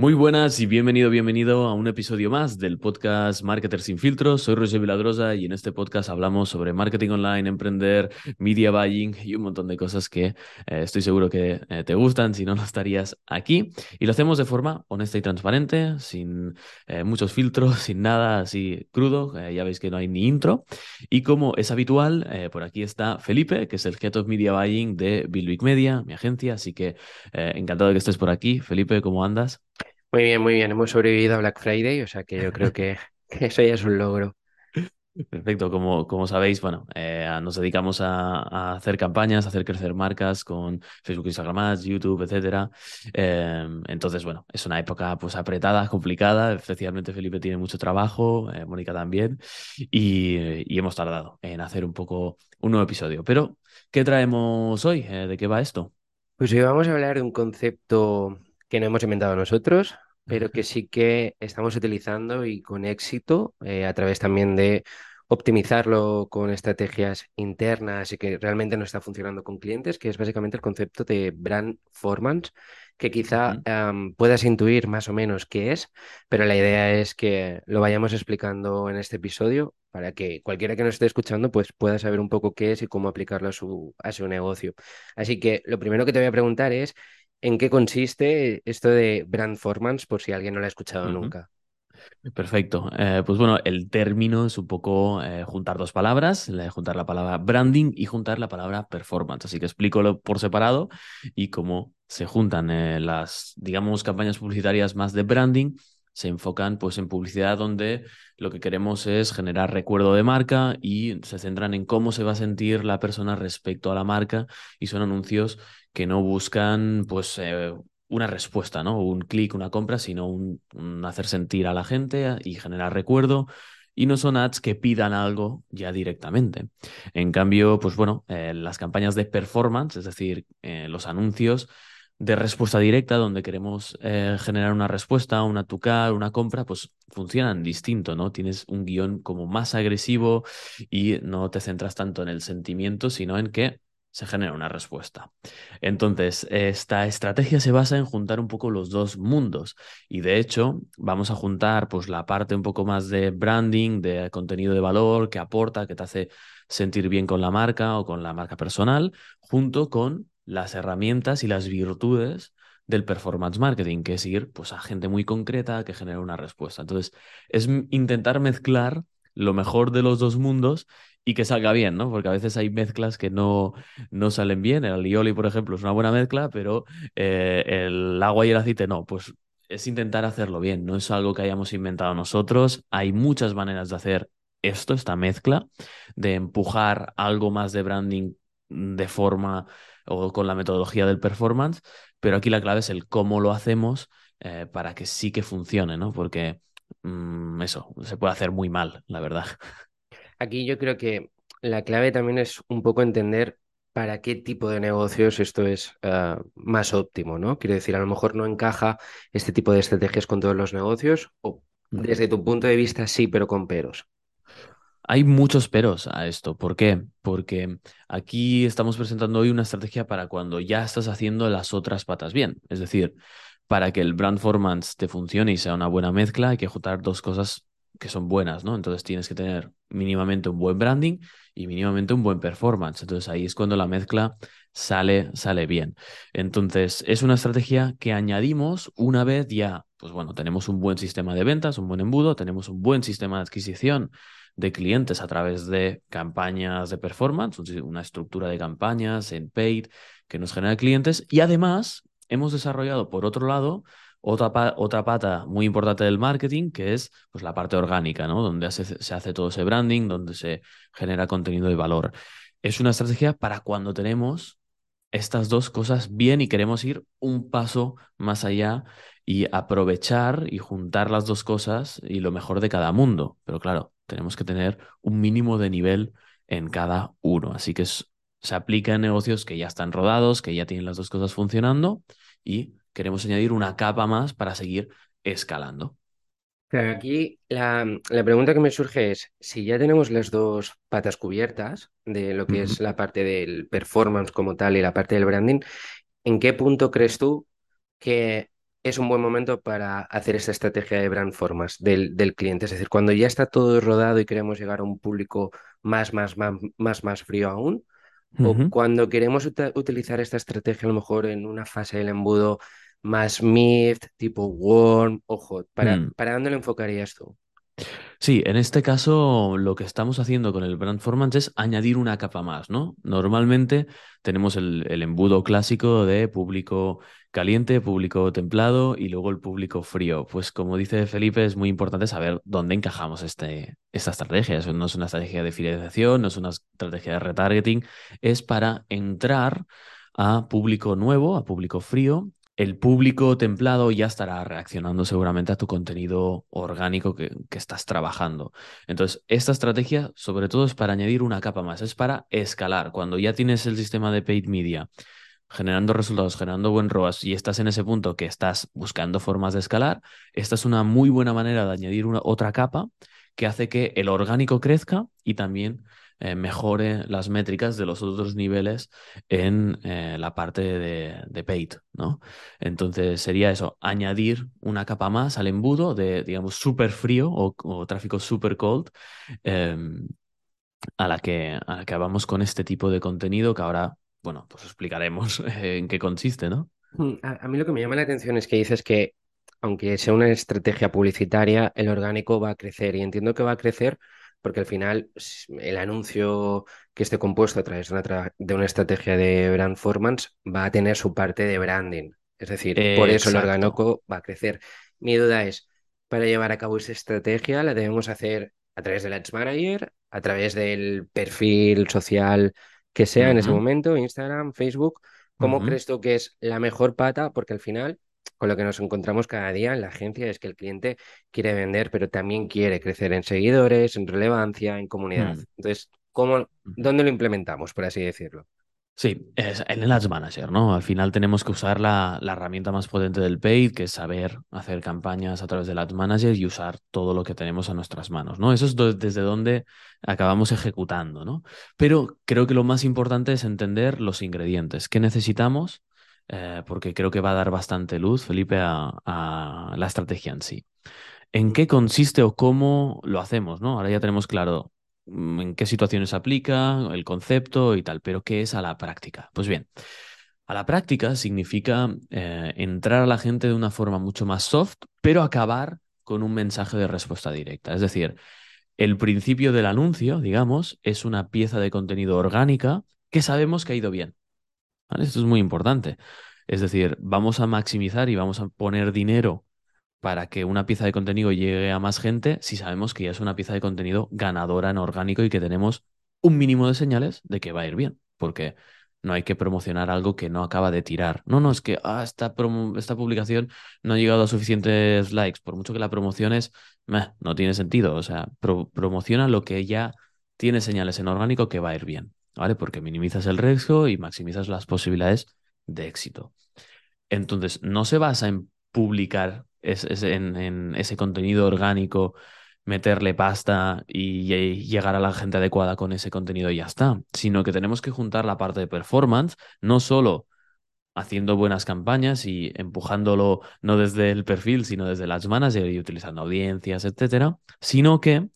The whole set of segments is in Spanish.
Muy buenas y bienvenido, bienvenido a un episodio más del podcast Marketer sin filtros. Soy Roger Viladrosa y en este podcast hablamos sobre marketing online, emprender, media buying y un montón de cosas que eh, estoy seguro que eh, te gustan, si no, no estarías aquí. Y lo hacemos de forma honesta y transparente, sin eh, muchos filtros, sin nada así crudo. ya veis que no hay ni intro. Y como es habitual, por aquí está Felipe, que es el Head of Media Buying de Billwick Media, mi agencia. Así que encantado de que estés por aquí. Felipe, ¿cómo andas? Muy bien, muy bien. Hemos sobrevivido a Black Friday, o sea que yo creo que, eso ya es un logro. Perfecto, como, como sabéis, bueno, eh, nos dedicamos a, hacer campañas, a hacer crecer marcas con Facebook, Instagram Ads, YouTube, etcétera. Em, entonces, bueno, es una época pues apretada, complicada. Especialmente Felipe tiene mucho trabajo, eh, Mónica también, y, y, hemos tardado en hacer un poco un nuevo episodio. Pero, ¿qué traemos hoy? Eh, ¿De qué va esto? Pues hoy vamos a hablar de un concepto que no hemos inventado nosotros, pero que sí que estamos utilizando y con éxito eh, a través también de optimizarlo con estrategias internas y que realmente no está funcionando con clientes, que es básicamente el concepto de brand performance, que quizá puedas intuir más o menos qué es, pero la idea es que lo vayamos explicando en este episodio para que cualquiera que nos esté escuchando pues pueda saber un poco qué es y cómo aplicarlo a su, a su negocio. Así que lo primero que te voy a preguntar es ¿En qué consiste esto de brand performance por si alguien no lo ha escuchado nunca? Perfecto. Eh, pues bueno, el término es un poco eh, juntar dos palabras, juntar la palabra branding y juntar la palabra performance. Así que explico por separado y cómo se juntan eh, las, digamos, campañas publicitarias más de branding se enfocan pues en publicidad donde lo que queremos es generar recuerdo de marca y se centran en cómo se va a sentir la persona respecto a la marca y son anuncios que no buscan pues eh, una respuesta, ¿no? Un clic, una compra, sino un, hacer sentir a la gente y generar recuerdo. Y no son ads que pidan algo ya directamente. En cambio, pues bueno, eh, las campañas de performance, es decir, eh, los anuncios de respuesta directa, donde queremos generar una respuesta, una tucar, una compra, pues funcionan distinto, ¿no? Tienes un guion como más agresivo y no te centras tanto en el sentimiento, sino en que se genera una respuesta. Entonces, esta estrategia se basa en juntar un poco los dos mundos y de hecho vamos a juntar pues la parte un poco más de branding, de contenido de valor que aporta, que te hace sentir bien con la marca o con la marca personal, junto con las herramientas y las virtudes del performance marketing, que es ir pues a gente muy concreta que genera una respuesta. Entonces, es intentar mezclar lo mejor de los dos mundos y que salga bien, ¿no? Porque a veces hay mezclas que no, no salen bien. El alioli, por ejemplo, es una buena mezcla, pero eh, el agua y el aceite no. Pues es intentar hacerlo bien, no es algo que hayamos inventado nosotros. Hay muchas maneras de hacer esto, esta mezcla, de empujar algo más de branding de forma o con la metodología del performance, pero aquí la clave es el cómo lo hacemos eh, para que sí que funcione, ¿no? Porque mm, eso se puede hacer muy mal, la verdad. Aquí yo creo que la clave también es un poco entender para qué tipo de negocios esto es ah, más óptimo, ¿no? Quiero decir, a lo mejor no encaja este tipo de estrategias con todos los negocios, o desde tu punto de vista sí, pero con peros. Hay muchos peros a esto. ¿Por qué? Porque aquí estamos presentando hoy una estrategia para cuando ya estás haciendo las otras patas bien. Es decir, para que el brand performance te funcione y sea una buena mezcla, hay que juntar dos cosas que son buenas, ¿no? Entonces tienes que tener mínimamente un buen branding y mínimamente un buen performance. Entonces ahí es cuando la mezcla sale, sale bien. Entonces es una estrategia que añadimos una vez ya, pues bueno, tenemos un buen sistema de ventas, un buen embudo, tenemos un buen sistema de adquisición de clientes a través de campañas de performance, una estructura de campañas en paid que nos genera clientes y además hemos desarrollado por otro lado otra, otra pata muy importante del marketing, que es pues, la parte orgánica, ¿no? Donde se hace todo ese branding, donde se genera contenido de valor. Es una estrategia para cuando tenemos estas dos cosas bien y queremos ir un paso más allá y aprovechar y juntar las dos cosas y lo mejor de cada mundo. Pero claro, tenemos que tener un mínimo de nivel en cada uno. Así que se aplica en negocios que ya están rodados, que ya tienen las dos cosas funcionando y queremos añadir una capa más para seguir escalando. aquí la, pregunta que me surge es, si ya tenemos las dos patas cubiertas de lo que es la parte del performance como tal y la parte del branding, ¿en qué punto crees tú que es un buen momento para hacer esta estrategia de brand formas del, del cliente. Es decir, cuando ya está todo rodado y queremos llegar a un público más, más, más, más, más frío aún, o cuando queremos utilizar esta estrategia a lo mejor en una fase del embudo más mid, tipo warm, ojo, ¿para, Mm. para dónde lo enfocarías tú? Sí, en este caso lo que estamos haciendo con el brand performance es añadir una capa más, ¿no? Normalmente tenemos el, embudo clásico de público caliente, público templado y luego el público frío. Pues como dice Felipe, es muy importante saber dónde encajamos este, esta estrategia. Eso no es una estrategia de fidelización, no es una estrategia de retargeting, es para entrar a público nuevo, a público frío el público templado ya estará reaccionando seguramente a tu contenido orgánico que, estás trabajando. Entonces, esta estrategia sobre todo es para añadir una capa más, es para escalar. Cuando ya tienes el sistema de paid media generando resultados, generando buen ROAS y estás en ese punto que estás buscando formas de escalar, esta es una muy buena manera de añadir una, otra capa que hace que el orgánico crezca y también eh, mejore las métricas de los otros niveles en eh, la parte de, de, paid, ¿no? Entonces sería eso, añadir una capa más al embudo de, digamos, súper frío o, tráfico súper cold eh, a, la que, a la que vamos con este tipo de contenido que ahora, bueno, pues explicaremos en qué consiste, ¿no? Mm, a mí lo que me llama la atención es que dices que aunque sea una estrategia publicitaria, el orgánico va a crecer y entiendo que va a crecer porque al final el anuncio que esté compuesto a través de una, tra de una estrategia de brand performance va a tener su parte de branding. Es decir, por eso el orgánico va a crecer. Mi duda es, para llevar a cabo esa estrategia, la debemos hacer a través del Ads Manager, a través del perfil social que sea Uh en ese momento, Instagram, Facebook. uh ¿Cómo -huh. crees tú que es la mejor pata? Porque al final con lo que nos encontramos cada día en la agencia es que el cliente quiere vender, pero también quiere crecer en seguidores, en relevancia, en comunidad. Mm. Entonces, ¿cómo, Ujú. dónde lo implementamos, por así decirlo? Sí, es en el Ads Manager, ¿no? Al final tenemos que usar la, la herramienta más potente del paid, que es saber hacer campañas a través del Ads Manager y usar todo lo que tenemos a nuestras manos, ¿no? Eso es do- desde donde acabamos ejecutando, ¿no? Pero creo que lo más importante es entender los ingredientes que necesitamos, eh, porque creo que va a dar bastante luz, Felipe, a, la estrategia en sí. ¿En qué consiste o cómo lo hacemos, ¿no? Ahora ya tenemos claro mm, en qué situaciones aplica, el concepto y tal, pero ¿qué es a la práctica? Pues bien, a la práctica significa eh, entrar a la gente de una forma mucho más soft, pero acabar con un mensaje de respuesta directa. Es decir, el principio del anuncio, digamos, es una pieza de contenido orgánica que sabemos que ha ido bien. Esto es muy importante. Es decir, vamos a maximizar y vamos a poner dinero para que una pieza de contenido llegue a más gente si sabemos que ya es una pieza de contenido ganadora en orgánico y que tenemos un mínimo de señales de que va a ir bien, porque no hay que promocionar algo que no acaba de tirar. No, no, es que ah, esta, esta publicación no ha llegado a suficientes likes, por mucho que la promociones, meh, no tiene sentido. O sea, pro promociona lo que ya tiene señales en orgánico que va a ir bien, ¿vale? Porque minimizas el riesgo y maximizas las posibilidades de éxito. Entonces, no se basa en publicar en, ese contenido orgánico, meterle pasta y, llegar a la gente adecuada con ese contenido y ya está, sino que tenemos que juntar la parte de performance, no solo haciendo buenas campañas y empujándolo no desde el perfil, sino desde el Ads Manager y utilizando audiencias, etcétera, sino que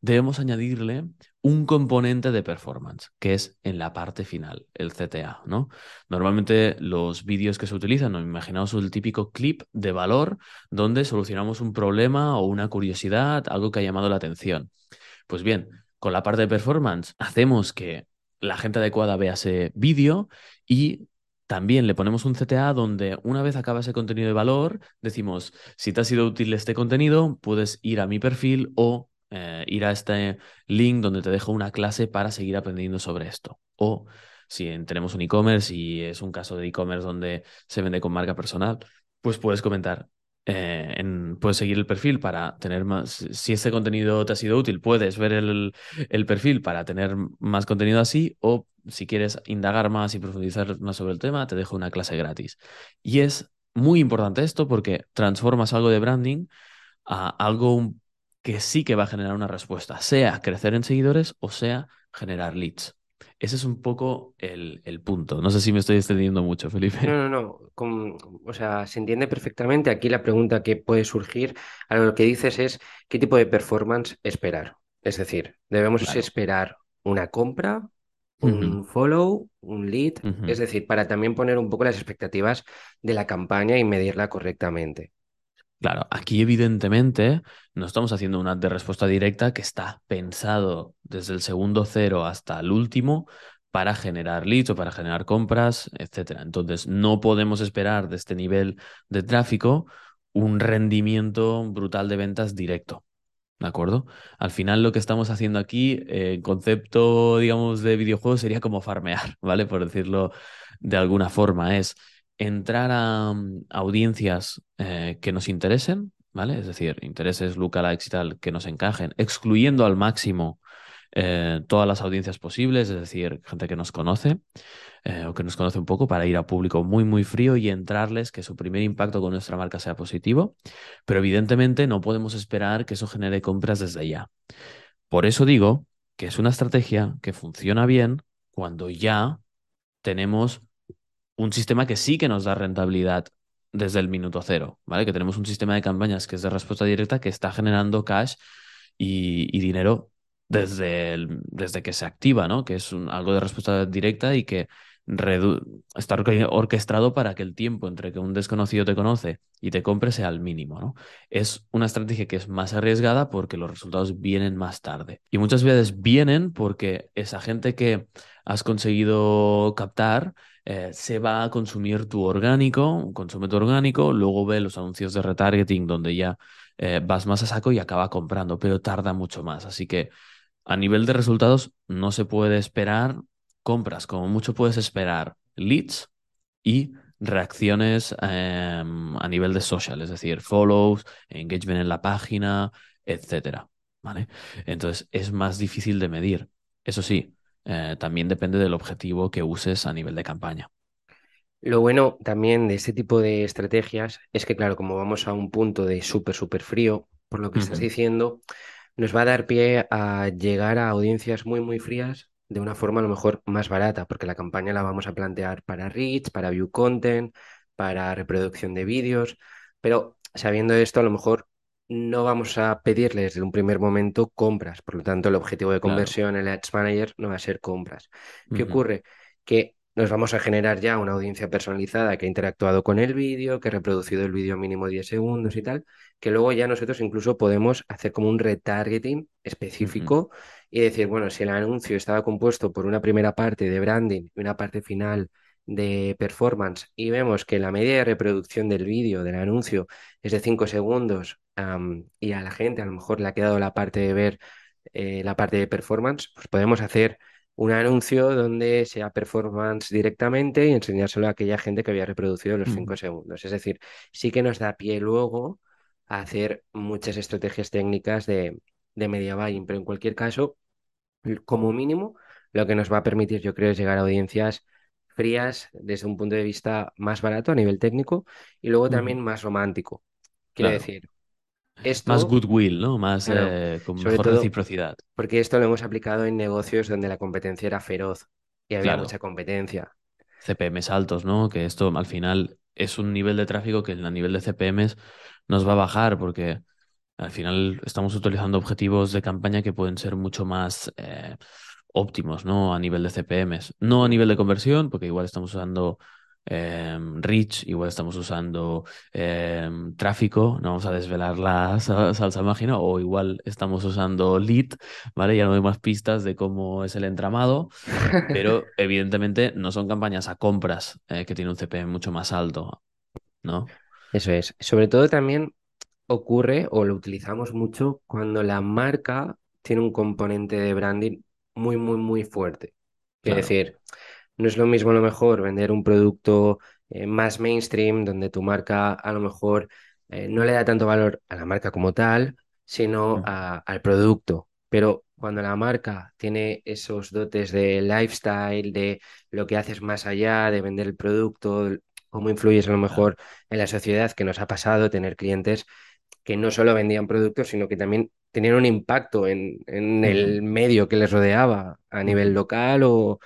debemos añadirle un componente de performance, que es en la parte final, el CTA, ¿no? Normalmente los vídeos que se utilizan, imaginaos el típico clip de valor donde solucionamos un problema o una curiosidad, algo que ha llamado la atención. Pues bien, con la parte de performance hacemos que la gente adecuada vea ese vídeo y también le ponemos un CTA donde una vez acaba ese contenido de valor, decimos, si te ha sido útil este contenido, puedes ir a mi perfil o eh, ir a este link donde te dejo una clase para seguir aprendiendo sobre esto. O si tenemos un e-commerce y es un caso de e-commerce donde se vende con marca personal, pues puedes comentar, eh, puedes seguir el perfil para tener más, si este contenido te ha sido útil, puedes ver el, el, perfil para tener más contenido así o si quieres indagar más y profundizar más sobre el tema, te dejo una clase gratis. Y es muy importante esto porque transformas algo de branding a algo que sí que va a generar una respuesta, sea crecer en seguidores o sea generar leads. Ese es un poco el, el punto. No sé si me estoy extendiendo mucho, No, Felipe. no, no. con- o sea, se entiende perfectamente. Aquí la pregunta que puede surgir a lo que dices es qué tipo de performance esperar. Es decir, debemos Claro. esperar una compra, un follow, un lead. Es decir, para también poner un poco las expectativas de la campaña y medirla correctamente. Claro, aquí evidentemente no estamos haciendo un de respuesta directa que está pensado desde el segundo cero hasta el último para generar leads o para generar compras, etcétera. Entonces, no podemos esperar de este nivel de tráfico un rendimiento brutal de ventas directo. ¿De acuerdo? Al final lo que estamos haciendo aquí, eh, concepto, digamos, de videojuego sería como farmear, ¿vale? Por decirlo de alguna forma, es entrar a mm, audiencias eh, que nos interesen, ¿vale? Es decir, intereses, lookalikes y tal, que nos encajen, excluyendo al máximo eh, todas las audiencias posibles, es decir, gente que nos conoce eh, o que nos conoce un poco para ir a público muy, muy frío y entrarles, que su primer impacto con nuestra marca sea positivo, pero evidentemente no podemos esperar que eso genere compras desde ya. Por eso digo que es una estrategia que funciona bien cuando ya tenemos un sistema que sí que nos da rentabilidad desde el minuto cero, ¿vale? Que tenemos un sistema de campañas que es de respuesta directa que está generando cash y, dinero desde, desde que se activa, ¿no? Que es algo de respuesta directa y que está orque- orquestado para que el tiempo entre que un desconocido te conoce y te compre sea el mínimo, ¿no? Es una estrategia que es más arriesgada porque los resultados vienen más tarde. Y muchas veces vienen porque esa gente que has conseguido captar eh, se va a consumir tu orgánico, consume tu orgánico, luego ve los anuncios de retargeting donde ya eh, vas más a saco y acaba comprando, pero tarda mucho más. Así que a nivel de resultados no se puede esperar compras, como mucho puedes esperar leads y reacciones em, a nivel de social, es decir, follows, engagement en la página, etcétera. ¿Vale? Entonces es más difícil de medir. Eso sí, eh, también depende del objetivo que uses a nivel de campaña. Lo bueno también de este tipo de estrategias es que, claro, como vamos a un punto de súper, súper frío, por lo que estás diciendo, nos va a dar pie a llegar a audiencias muy, muy frías de una forma a lo mejor más barata, porque la campaña la vamos a plantear para reach, para view content, para reproducción de vídeos, pero sabiendo esto, a lo mejor no vamos a pedirles desde un primer momento compras, por lo tanto, el objetivo de claro. conversión en el Ads Manager no va a ser compras. ¿Qué ocurre? Que nos vamos a generar ya una audiencia personalizada que ha interactuado con el vídeo, que ha reproducido el vídeo mínimo 10 segundos y tal, que luego ya nosotros incluso podemos hacer como un retargeting específico y decir, bueno, si el anuncio estaba compuesto por una primera parte de branding y una parte final de performance y vemos que la media de reproducción del vídeo, del anuncio, es de 5 segundos y a la gente a lo mejor le ha quedado la parte de ver eh, la parte de performance, pues podemos hacer un anuncio donde sea performance directamente y enseñárselo a aquella gente que había reproducido los ujú, 5 segundos. Es decir, sí que nos da pie luego a hacer muchas estrategias técnicas de, de media buying, pero en cualquier caso, como mínimo, lo que nos va a permitir, yo creo, es llegar a audiencias frías desde un punto de vista más barato a nivel técnico y luego también más romántico. Quiero Claro. decir, Más goodwill, ¿no? Más claro, eh, con sobre mejor todo reciprocidad. porque esto lo hemos aplicado en negocios donde la competencia era feroz y había mucha competencia. CPMs altos, ¿no? Que esto al final es un nivel de tráfico que a nivel de CPMs nos va a bajar porque al final estamos utilizando objetivos de campaña que pueden ser mucho más eh, óptimos, ¿no? A nivel de CPMs. No a nivel de conversión, porque igual estamos usando em, reach, igual estamos usando em, tráfico, no vamos a desvelar la sa- salsa mágica, o igual estamos usando lead, ¿vale? Ya no hay más pistas de cómo es el entramado. Pero evidentemente no son campañas a compras eh, que tienen un CPM mucho más alto, ¿no? Eso es. Sobre todo también ocurre o lo utilizamos mucho cuando la marca tiene un componente de branding muy, muy, muy fuerte. Claro. decir, no es lo mismo a lo mejor vender un producto eh, más mainstream, donde tu marca a lo mejor eh, no le da tanto valor a la marca como tal, sino a- al producto. Pero cuando la marca tiene esos dotes de lifestyle, de lo que haces más allá de vender el producto, cómo influyes a lo mejor en la sociedad, que nos ha pasado tener clientes que no solo vendían productos, sino que también tenían un impacto en, el medio que les rodeaba a nivel local o,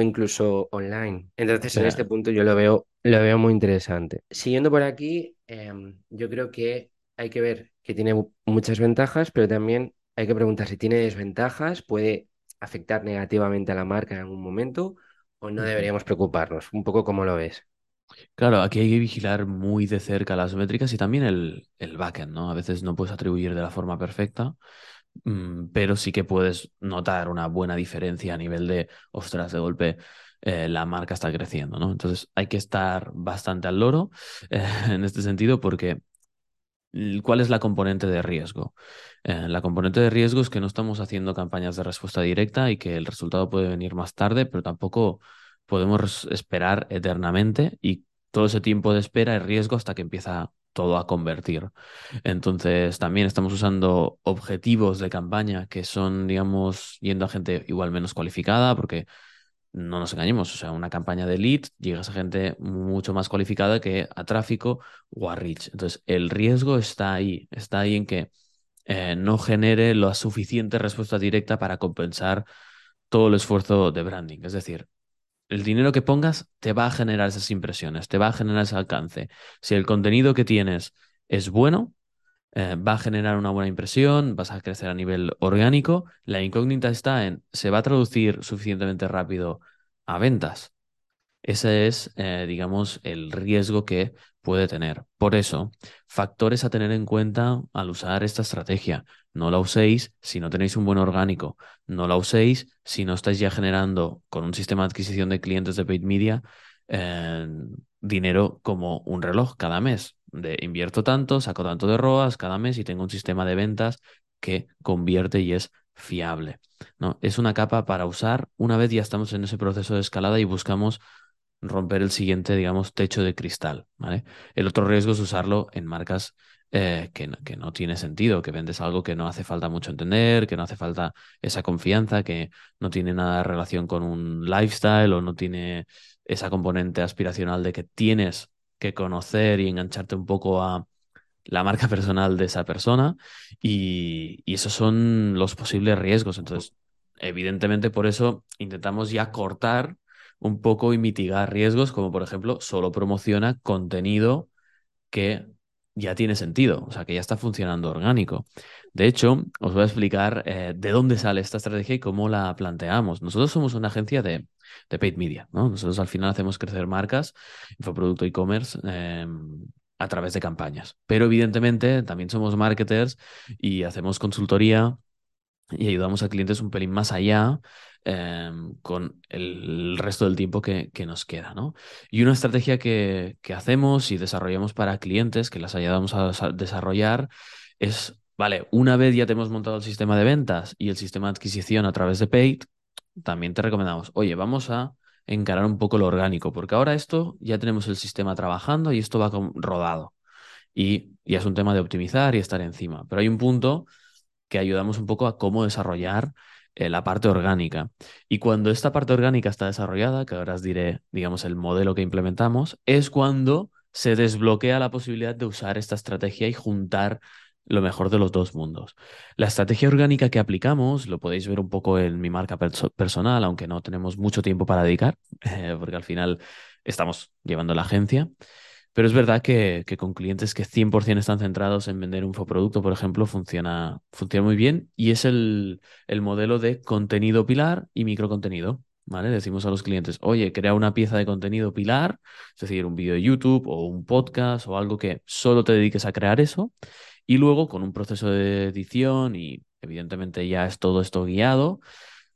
incluso online. Entonces, en este punto yo lo veo, lo veo muy interesante. Siguiendo por aquí, em, yo creo que hay que ver que tiene muchas ventajas, pero también hay que preguntar si tiene desventajas, puede afectar negativamente a la marca en algún momento o no deberíamos preocuparnos. Un poco como lo ves. Claro, aquí hay que vigilar muy de cerca las métricas y también el, el backend, ¿no? A veces no puedes atribuir de la forma perfecta, mm, pero sí que puedes notar una buena diferencia a nivel de, ostras, de golpe eh, la marca está creciendo, ¿no? Entonces hay que estar bastante al loro en este sentido porque ¿cuál es la componente de riesgo? Eh, la componente de riesgo es que no estamos haciendo campañas de respuesta directa y que el resultado puede venir más tarde, pero tampoco podemos esperar eternamente y todo ese tiempo de espera es riesgo hasta que empieza todo a convertir. Entonces, también estamos usando objetivos de campaña que son, digamos, yendo a gente igual menos cualificada, porque no nos engañemos, o sea, una campaña de lead llegas a gente mucho más cualificada que a tráfico o a reach. Entonces, el riesgo está ahí, está ahí en que eh, no genere la suficiente respuesta directa para compensar todo el esfuerzo de branding. Es decir, el dinero que pongas te va a generar esas impresiones, te va a generar ese alcance. Si el contenido que tienes es bueno, eh, va a generar una buena impresión, vas a crecer a nivel orgánico. La incógnita está en, ¿se va a traducir suficientemente rápido a ventas? Ese es, eh, digamos, el riesgo que puede tener. Por eso, factores a tener en cuenta al usar esta estrategia. No la uséis si no tenéis un buen orgánico. No la uséis si no estáis ya generando con un sistema de adquisición de clientes de paid media eh, dinero como un reloj cada mes. De invierto tanto, saco tanto de ROAS cada mes y tengo un sistema de ventas que convierte y es fiable. ¿no? Es una capa para usar una vez ya estamos en ese proceso de escalada y buscamos romper el siguiente, digamos, techo de cristal. ¿vale? El otro riesgo es usarlo en marcas eh, que, no, que, no tiene sentido, que vendes algo que no hace falta mucho entender, que no hace falta esa confianza, que no tiene nada de relación con un lifestyle o no tiene esa componente aspiracional de que tienes que conocer y engancharte un poco a la marca personal de esa persona y, y esos son los posibles riesgos. Entonces, evidentemente por eso intentamos ya cortar un poco y mitigar riesgos, como por ejemplo, solo promociona contenido que ya tiene sentido, o sea, que ya está funcionando orgánico. De hecho, os voy a explicar eh, de dónde sale esta estrategia y cómo la planteamos. Nosotros somos una agencia de, de paid media, ¿no? Nosotros al final hacemos crecer marcas, infoproducto e-commerce. Em, a través de campañas. Pero evidentemente también somos marketers y hacemos consultoría y ayudamos a clientes un pelín más allá Em, con el resto del tiempo que, nos queda. ¿no? Y una estrategia que, hacemos y desarrollamos para clientes, que las ayudamos a desarrollar, es, vale, una vez ya te hemos montado el sistema de ventas y el sistema de adquisición a través de Paid, también te recomendamos, oye, vamos a encarar un poco lo orgánico, porque ahora esto ya tenemos el sistema trabajando y esto va rodado. Y ya es un tema de optimizar y estar encima. Pero hay un punto que ayudamos un poco a cómo desarrollar eh, la parte orgánica. Y cuando esta parte orgánica está desarrollada, que ahora os diré, digamos, el modelo que implementamos, es cuando se desbloquea la posibilidad de usar esta estrategia y juntar lo mejor de los dos mundos. La estrategia orgánica que aplicamos, lo podéis ver un poco en mi marca personal, aunque no tenemos mucho tiempo para dedicar, eh, porque al final estamos llevando la agencia. Pero es verdad que, con clientes que 100% están centrados en vender un infoproducto, por ejemplo, funciona, funciona muy bien y es el, modelo de contenido pilar y microcontenido. ¿Vale? Decimos a los clientes, oye, crea una pieza de contenido pilar, es decir, un vídeo de YouTube o un podcast o algo que solo te dediques a crear eso. Y luego, con un proceso de edición y evidentemente ya es todo esto guiado,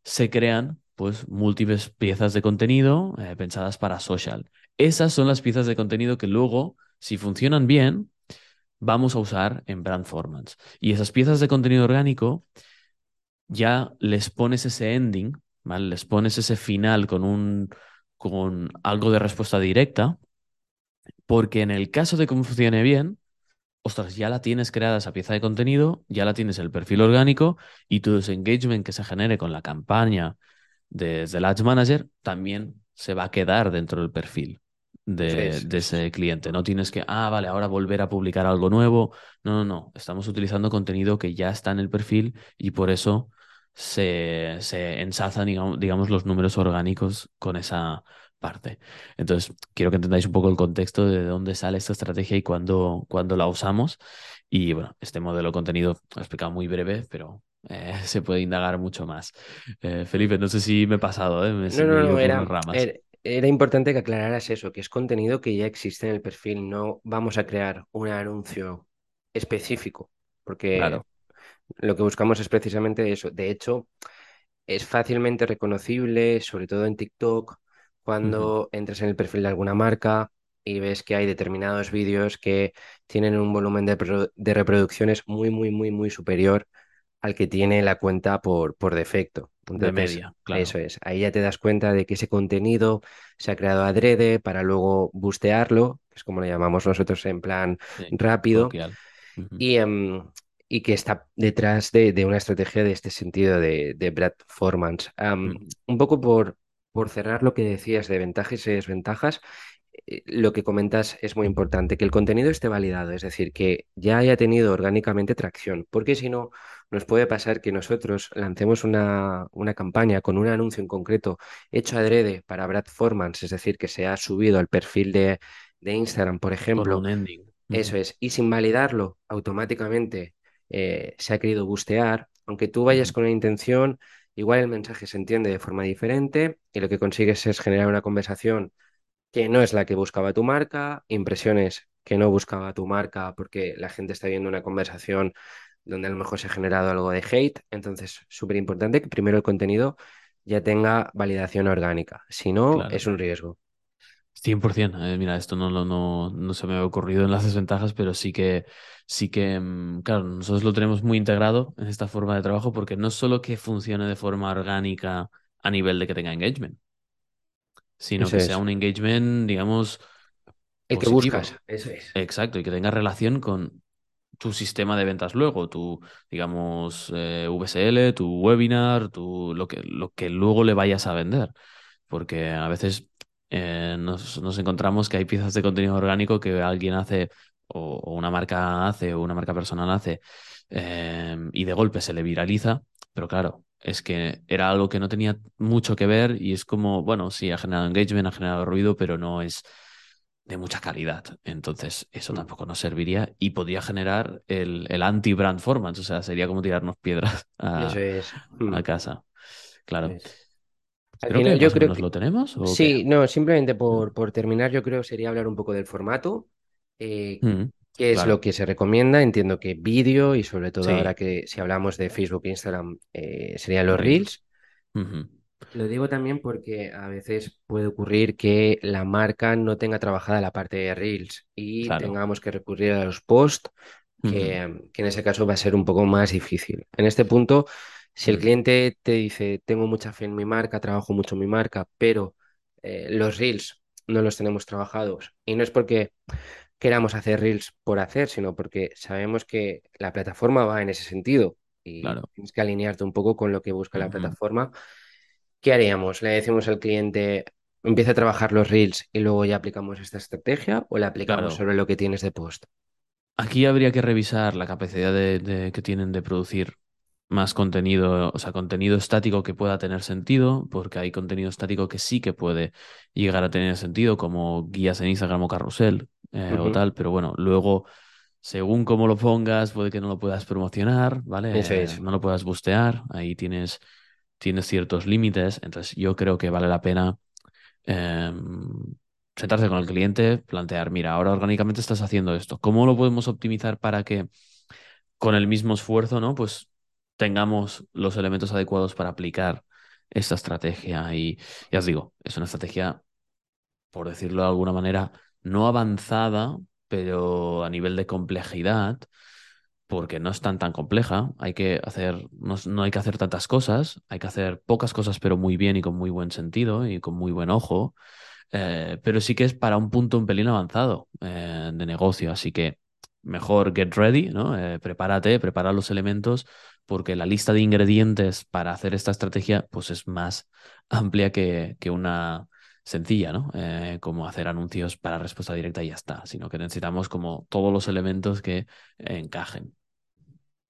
se crean pues múltiples piezas de contenido eh, pensadas para social. Esas son las piezas de contenido que luego, si funcionan bien, vamos a usar en brand formats. Y esas piezas de contenido orgánico ya les pones ese ending, ¿vale? Les pones ese final con un con algo de respuesta directa, porque en el caso de que funcione bien, ostras, ya la tienes creada esa pieza de contenido, ya la tienes el perfil orgánico y tu engagement que se genere con la campaña desde el Ads Manager también se va a quedar dentro del perfil de, ese cliente. No tienes que, ah, vale, ahora volver a publicar algo nuevo. No, no, no. Estamos utilizando contenido que ya está en el perfil y por eso se, se ensalzan, digamos, los números orgánicos con esa parte. Entonces, quiero que entendáis un poco el contexto de dónde sale esta estrategia y cuándo, cuándo la usamos. Y bueno, este modelo de contenido lo he explicado muy breve, pero eh, se puede indagar mucho más. Eh, Felipe, no sé si me he pasado, ¿eh? no, no, no, era, era, importante que aclararas eso, que es contenido que ya existe en el perfil, no vamos a crear un anuncio específico, porque lo que buscamos es precisamente eso. De hecho, es fácilmente reconocible, sobre todo en TikTok, cuando entres en el perfil de alguna marca y ves que hay determinados vídeos que tienen un volumen de, de reproducciones muy, muy, muy, muy superior al que tiene la cuenta por, por defecto. de media, claro. Eso es. Ahí ya te das cuenta de que ese contenido se ha creado adrede para luego bustearlo, que es como lo llamamos nosotros en plan rápido. y, em, y, que está detrás de, una estrategia de este sentido de, de performance. Un poco por, por cerrar lo que decías de ventajas y desventajas, lo que comentas es muy importante, que el contenido esté validado, es decir, que ya haya tenido orgánicamente tracción, porque si no, nos puede pasar que nosotros lancemos una, una campaña con un anuncio en concreto hecho adrede para Brad Formans, es decir, que se ha subido al perfil de, Instagram, por ejemplo. Eso es, y sin validarlo automáticamente eh, se ha querido bustear, aunque tú vayas con una intención, igual el mensaje se entiende de forma diferente y lo que consigues es generar una conversación que no es la que buscaba tu marca, impresiones que no buscaba tu marca porque la gente está viendo una conversación donde a lo mejor se ha generado algo de hate. Entonces, súper importante que primero el contenido ya tenga validación orgánica. Si no, es un riesgo. 100%. Eh, mira, esto no, no, no, se me ha ocurrido en las desventajas, pero sí que, sí que, mm, claro, nosotros lo tenemos muy integrado en esta forma de trabajo porque no solo que funcione de forma orgánica a nivel de que tenga engagement, sino que sea un engagement, digamos... El que buscas, eso es. Exacto, y que tenga relación con tu sistema de ventas luego, tu, digamos, eh, VSL, tu webinar, tu, lo, que, lo que luego le vayas a vender. Porque a veces eh, nos, nos, encontramos que hay piezas de contenido orgánico que alguien hace o, una marca hace o una marca personal hace eh, y de golpe se le viraliza, pero claro, es que era algo que no tenía mucho que ver y es como, bueno, sí, ha generado engagement, ha generado ruido, pero no es de mucha calidad. Entonces, eso mm. tampoco nos serviría y podría generar el, el anti-brand performance, o sea, sería como tirarnos piedras a, mm. casa. Claro. Creo que yo creo que lo tenemos. sí, no, simplemente por, por, terminar, yo creo que sería hablar un poco del formato. Eh, mm, ¿Qué es lo que se recomienda? Entiendo que vídeo y sobre todo ahora que si hablamos de Facebook e Instagram eh, serían los Reels. Lo digo también porque a veces puede ocurrir que la marca no tenga trabajada la parte de Reels y tengamos que recurrir a los posts, que, en ese caso va a ser un poco más difícil. En este punto, si el cliente te dice, tengo mucha fe en mi marca, trabajo mucho en mi marca, pero eh, los Reels no los tenemos trabajados y no es porque queramos hacer Reels por hacer, sino porque sabemos que la plataforma va en ese sentido y tienes que alinearte un poco con lo que busca la plataforma. ¿qué haríamos? ¿Le decimos al cliente, empieza a trabajar los reels y luego ya aplicamos esta estrategia o la aplicamos sobre lo que tienes de post? Aquí habría que revisar la capacidad de, que tienen de producir más contenido, o sea, contenido estático que pueda tener sentido, porque hay contenido estático que sí que puede llegar a tener sentido, como guías en Instagram o carrusel eh, o tal, pero bueno, luego, según cómo lo pongas, puede que no lo puedas promocionar, ¿vale? Eh, no lo puedas bustear, ahí tienes tienes ciertos límites, entonces yo creo que vale la pena em, sentarse con el cliente, plantear, mira, ahora orgánicamente estás haciendo esto, ¿cómo lo podemos optimizar para que con el mismo esfuerzo, ¿no? Pues tengamos los elementos adecuados para aplicar esta estrategia. Y ya os digo, es una estrategia, por decirlo de alguna manera, no avanzada, pero a nivel de complejidad, porque no es tan tan compleja, hay que hacer, no, hay que hacer tantas cosas, hay que hacer pocas cosas pero muy bien y con muy buen sentido y con muy buen ojo, eh, pero sí que es para un punto un pelín avanzado eh, de negocio, así que mejor get ready, ¿no? Eh, prepárate, prepara los elementos, porque la lista de ingredientes para hacer esta estrategia pues es más amplia que, que una sencilla, ¿no? Eh, como hacer anuncios para respuesta directa y ya está, sino que necesitamos como todos los elementos que encajen.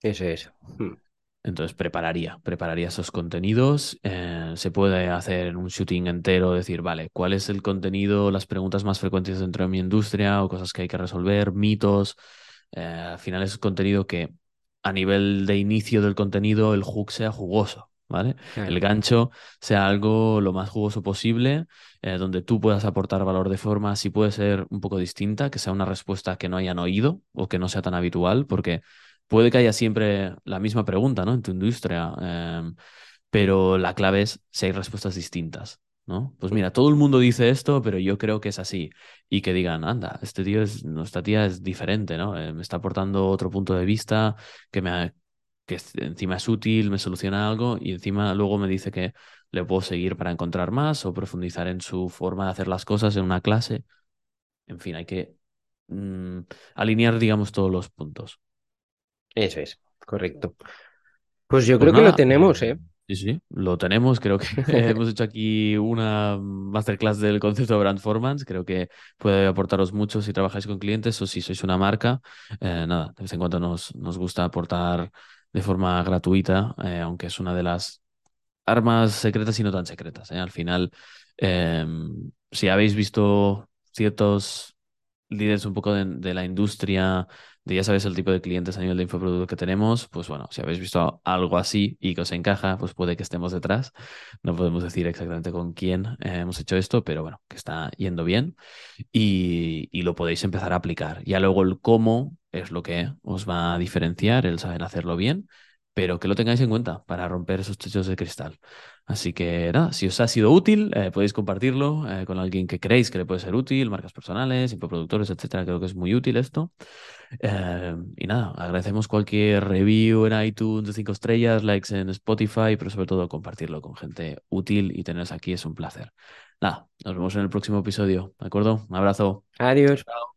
Eso es. Hmm. Entonces prepararía, prepararía esos contenidos. Eh, se puede hacer un shooting entero, decir, vale, ¿cuál es el contenido, las preguntas más frecuentes dentro de mi industria o cosas que hay que resolver, mitos? Eh, al final es contenido que a nivel de inicio del contenido el hook sea jugoso, ¿vale? El gancho sea algo lo más jugoso posible, eh, donde tú puedas aportar valor de forma, si puede ser un poco distinta, que sea una respuesta que no hayan oído o que no sea tan habitual, porque puede que haya siempre la misma pregunta, ¿no? En tu industria, em, pero la clave es si hay respuestas distintas, ¿no? Pues mira, todo el mundo dice esto, pero yo creo que es así. Y que digan, anda, este tío es, nuestra tía es diferente, ¿no? Eh, me está aportando otro punto de vista que me que encima es útil, me soluciona algo y encima luego me dice que le puedo seguir para encontrar más o profundizar en su forma de hacer las cosas en una clase. En fin, hay que mm, alinear, digamos, todos los puntos. Eso es, correcto. Pues yo pues creo que lo tenemos, ¿eh? Sí, sí, lo tenemos. Creo que hemos hecho aquí una masterclass del concepto de Brandformance. Creo que puede aportaros mucho si trabajáis con clientes o si sois una marca. Eh, nada, de vez en cuando nos, nos gusta aportar de forma gratuita, eh, aunque es una de las armas secretas y no tan secretas. ¿eh? Al final, em, si habéis visto ciertos líderes un poco de la industria ya sabes el tipo de clientes a nivel de infoproducto que tenemos, pues bueno, si habéis visto algo así y que os encaja, pues puede que estemos detrás. No podemos decir exactamente con quién eh, hemos hecho esto, pero bueno, que está yendo bien y, y, lo podéis empezar a aplicar. Ya luego el cómo es lo que os va a diferenciar, el saber hacerlo bien, pero que lo tengáis en cuenta para romper esos techos de cristal. Así que nada, si os ha sido útil, eh, podéis compartirlo eh, con alguien que creéis que le puede ser útil, marcas personales, infoproductores, etcétera. Creo que es muy útil esto. Eh, y nada, agradecemos cualquier review en iTunes de 5 estrellas, likes en Spotify, pero sobre todo compartirlo con gente útil y teneros aquí es un placer. Nada, nos vemos en el próximo episodio, ¿de acuerdo? Un abrazo. Adiós. Chao.